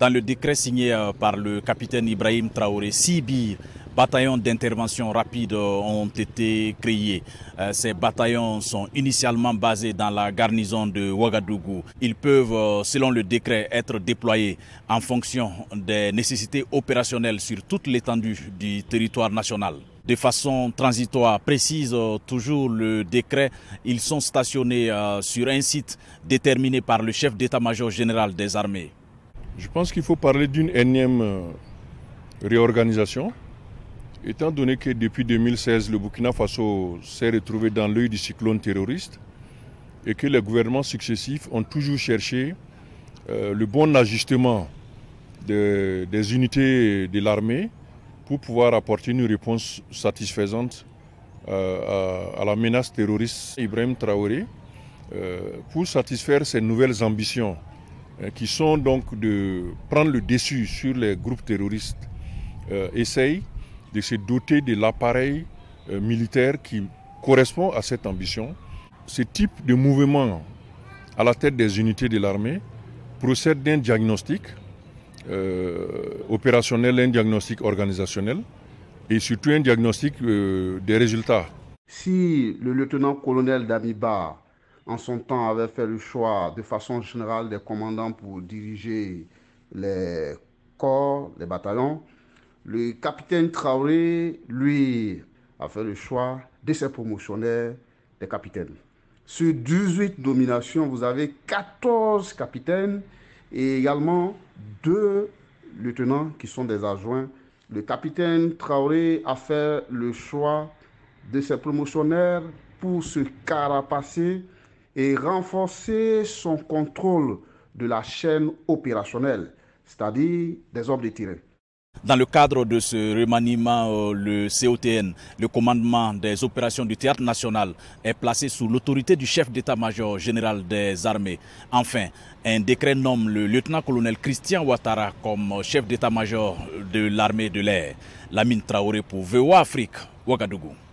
Dans le décret signé euh, par le capitaine Ibrahim Traoré, six bataillons d'intervention rapide ont été créés. Euh, ces bataillons sont initialement basés dans la garnison de Ouagadougou. Ils peuvent, euh, selon le décret, être déployés en fonction des nécessités opérationnelles sur toute l'étendue du territoire national de façon transitoire, précise toujours le décret. Ils sont stationnés sur un site déterminé par le chef d'état-major général des armées. Je pense qu'il faut parler d'une énième euh, réorganisation, étant donné que depuis 2016, le Burkina Faso s'est retrouvé dans l'œil du cyclone terroriste et que les gouvernements successifs ont toujours cherché euh, le bon ajustement des unités de l'armée pour pouvoir apporter une réponse satisfaisante euh, à, la menace terroriste Ibrahim Traoré pour satisfaire ses nouvelles ambitions qui sont donc de prendre le dessus sur les groupes terroristes, euh, essayent de se doter de l'appareil euh, militaire qui correspond à cette ambition. Ce type de mouvement à la tête des unités de l'armée procède d'un diagnostic opérationnel, un diagnostic organisationnel et surtout un diagnostic des résultats. Si le lieutenant-colonel Damiba en son temps, avait fait le choix de façon générale des commandants pour diriger les corps, les bataillons. Le capitaine Traoré, lui, a fait le choix de ses promotionnaires des capitaines. Sur 18 nominations, vous avez 14 capitaines et également deux lieutenants qui sont des adjoints. Le capitaine Traoré a fait le choix de ses promotionnaires pour se carapacer et renforcer son contrôle de la chaîne opérationnelle, c'est-à-dire des hommes de terrain. Dans le cadre de ce remaniement, euh, le COTN, le commandement des opérations du théâtre national, est placé sous l'autorité du chef d'état-major général des armées. Enfin, un décret nomme le lieutenant-colonel Christian Ouattara comme chef d'état-major de l'armée de l'air. Lamine Traoré pour VOA Afrique, Ouagadougou.